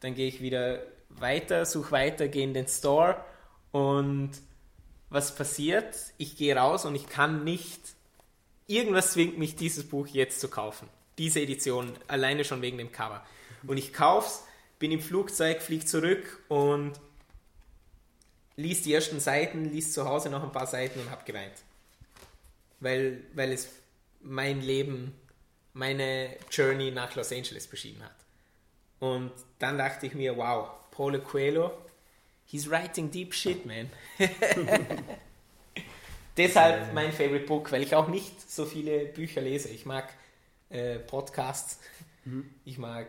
Dann gehe ich wieder weiter, suche weiter, gehe in den Store und was passiert? Ich gehe raus und ich kann nicht, irgendwas zwingt mich, dieses Buch jetzt zu kaufen. Diese Edition, alleine schon wegen dem Cover. Und ich kaufe es, bin im Flugzeug, fliege zurück und liest die ersten Seiten, liest zu Hause noch ein paar Seiten und habe geweint. Weil, weil es mein Leben, meine Journey nach Los Angeles beschrieben hat. Und dann dachte ich mir, wow, Paulo Coelho, he's writing deep shit, man. Deshalb mein favorite book, weil ich auch nicht so viele Bücher lese. Ich mag äh, Podcasts, mhm. ich mag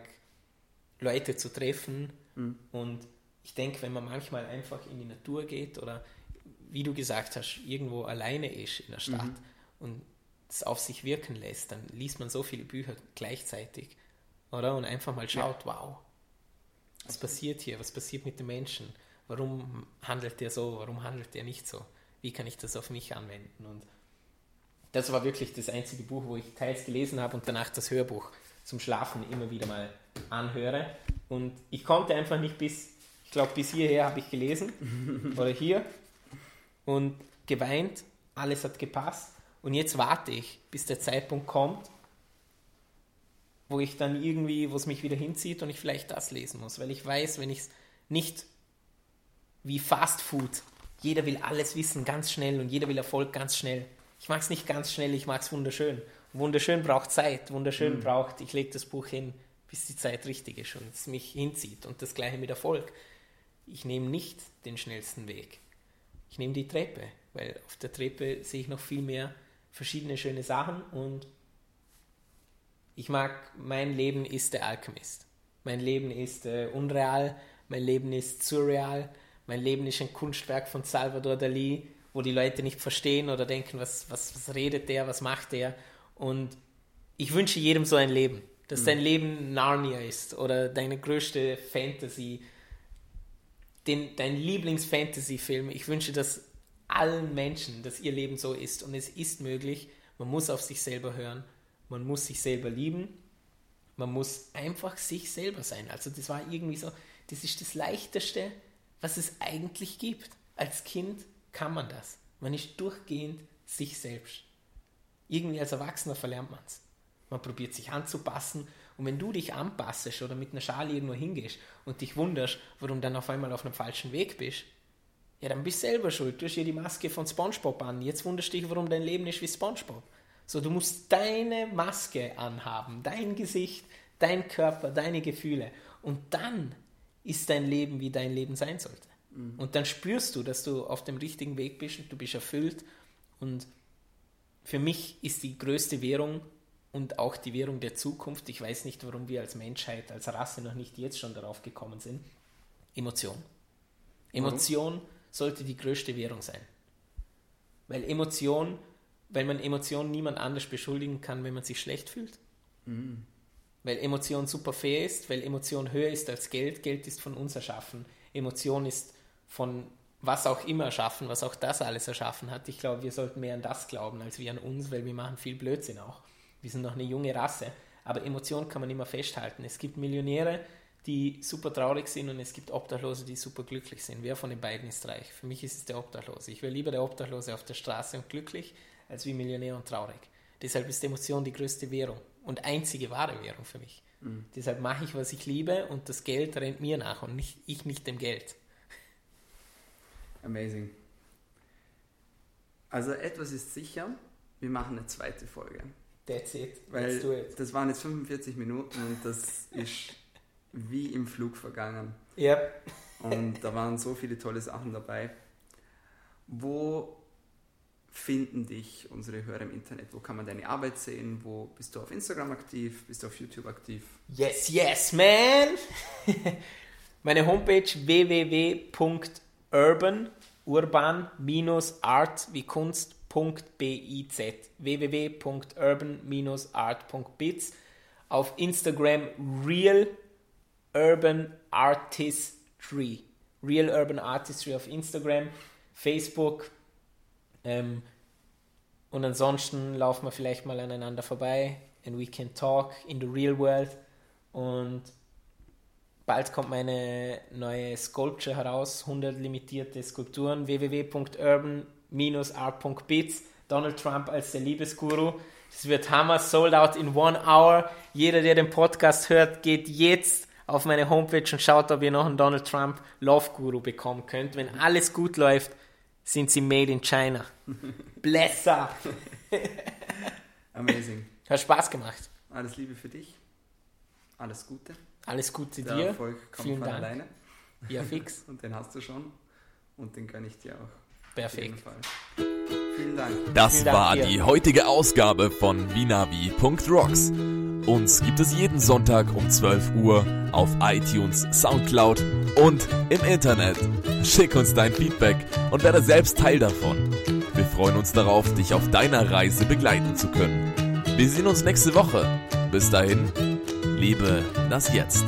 Leute zu treffen mhm. und ich denke, wenn man manchmal einfach in die Natur geht oder wie du gesagt hast, irgendwo alleine ist in der Stadt mhm. und es auf sich wirken lässt, dann liest man so viele Bücher gleichzeitig, oder? Und einfach mal schaut, ja. wow, was passiert hier? Was passiert mit den Menschen? Warum handelt der so? Warum handelt der nicht so? Wie kann ich das auf mich anwenden? Und das war wirklich das einzige Buch, wo ich teils gelesen habe und danach das Hörbuch zum Schlafen immer wieder mal anhöre. Und ich konnte einfach nicht bis, ich glaube, bis hierher habe ich gelesen oder hier und geweint. Alles hat gepasst. Und jetzt warte ich, bis der Zeitpunkt kommt, wo ich dann irgendwie, wo es mich wieder hinzieht und ich vielleicht das lesen muss, weil ich weiß, wenn ich es nicht wie Fast Food, jeder will alles wissen ganz schnell und jeder will Erfolg ganz schnell. Ich mag es nicht ganz schnell, ich mag es wunderschön. Wunderschön braucht Zeit, wunderschön mhm. braucht, ich lege das Buch hin, bis die Zeit richtig ist und es mich hinzieht. Und das gleiche mit Erfolg. Ich nehme nicht den schnellsten Weg. Ich nehme die Treppe, weil auf der Treppe sehe ich noch viel mehr verschiedene schöne Sachen und ich mag, mein Leben ist der Alchemist. Mein Leben ist äh, unreal, mein Leben ist surreal, mein Leben ist ein Kunstwerk von Salvador Dali, wo die Leute nicht verstehen oder denken, was, was, was redet der, was macht der. Und ich wünsche jedem so ein Leben, dass mhm. dein Leben Narnia ist oder deine größte Fantasy, den, dein Lieblings-Fantasy-Film. Ich wünsche das allen Menschen, dass ihr Leben so ist. Und es ist möglich. Man muss auf sich selber hören man muss sich selber lieben, man muss einfach sich selber sein. Also das war irgendwie so, das ist das Leichteste, was es eigentlich gibt. Als Kind kann man das. Man ist durchgehend sich selbst. Irgendwie als Erwachsener verlernt man es. Man probiert sich anzupassen und wenn du dich anpassest oder mit einer Schale irgendwo hingehst und dich wunderst, warum dann auf einmal auf einem falschen Weg bist, ja, dann bist du selber schuld. Du hast hier die Maske von SpongeBob an. Jetzt wunderst du dich, warum dein Leben ist wie SpongeBob. So, du musst deine Maske anhaben, dein Gesicht, dein Körper, deine Gefühle. Und dann ist dein Leben, wie dein Leben sein sollte. Mhm. Und dann spürst du, dass du auf dem richtigen Weg bist und du bist erfüllt. Und für mich ist die größte Währung und auch die Währung der Zukunft, ich weiß nicht, warum wir als Menschheit, als Rasse noch nicht jetzt schon darauf gekommen sind, Emotion. Emotion mhm. sollte die größte Währung sein. Weil Emotion weil man Emotionen niemand anders beschuldigen kann, wenn man sich schlecht fühlt. Mhm. Weil Emotion super fair ist, weil Emotion höher ist als Geld. Geld ist von uns erschaffen. Emotion ist von was auch immer erschaffen, was auch das alles erschaffen hat. Ich glaube, wir sollten mehr an das glauben, als wir an uns, weil wir machen viel Blödsinn auch. Wir sind noch eine junge Rasse. Aber Emotion kann man immer festhalten. Es gibt Millionäre, die super traurig sind und es gibt Obdachlose, die super glücklich sind. Wer von den beiden ist reich? Für mich ist es der Obdachlose. Ich wäre lieber der Obdachlose auf der Straße und glücklich, als wie Millionär und traurig. Deshalb ist Emotion die größte Währung und einzige wahre Währung für mich. Mhm. Deshalb mache ich, was ich liebe und das Geld rennt mir nach und nicht, ich nicht dem Geld. Amazing. Also etwas ist sicher, wir machen eine zweite Folge. That's it. Weil Let's do it. das waren jetzt 45 Minuten und das ist wie im Flug vergangen. Yep. Und da waren so viele tolle Sachen dabei. Wo finden dich unsere Hörer im Internet? Wo kann man deine Arbeit sehen? Wo bist du auf Instagram aktiv? Bist du auf YouTube aktiv? Yes, yes, man! Meine Homepage www.urban, urban-art wie Kunst.biz www.urban-art.biz Auf Instagram Real Urban Artistry. Real Urban Artistry auf Instagram, Facebook. Ähm, und ansonsten laufen wir vielleicht mal aneinander vorbei and we can talk in the real world. Und bald kommt meine neue Sculpture heraus, 100 limitierte Skulpturen, www.urban-art.biz. Donald Trump als der Liebesguru. Das wird Hammer, sold out in one hour. Jeder, der den Podcast hört, geht jetzt auf meine Homepage und schaut, ob ihr noch einen Donald Trump Love Guru bekommen könnt. Wenn alles gut läuft, sind sie made in China. Blesser! Amazing. Hat Spaß gemacht. Alles Liebe für dich. Alles Gute. Alles Gute Der dir. Erfolg kommt Vielen von Dank. alleine. Ja, fix. Und den hast du schon. Und den gönne ich dir auch. Auf jeden Perfekt. Vielen Dank. Das Vielen Dank war dir. die heutige Ausgabe von Vinavi.rocks. Uns gibt es jeden Sonntag um 12 Uhr auf iTunes, Soundcloud und im Internet. Schick uns dein Feedback und werde selbst Teil davon. Wir freuen uns darauf, dich auf deiner Reise begleiten zu können. Wir sehen uns nächste Woche. Bis dahin, liebe das Jetzt.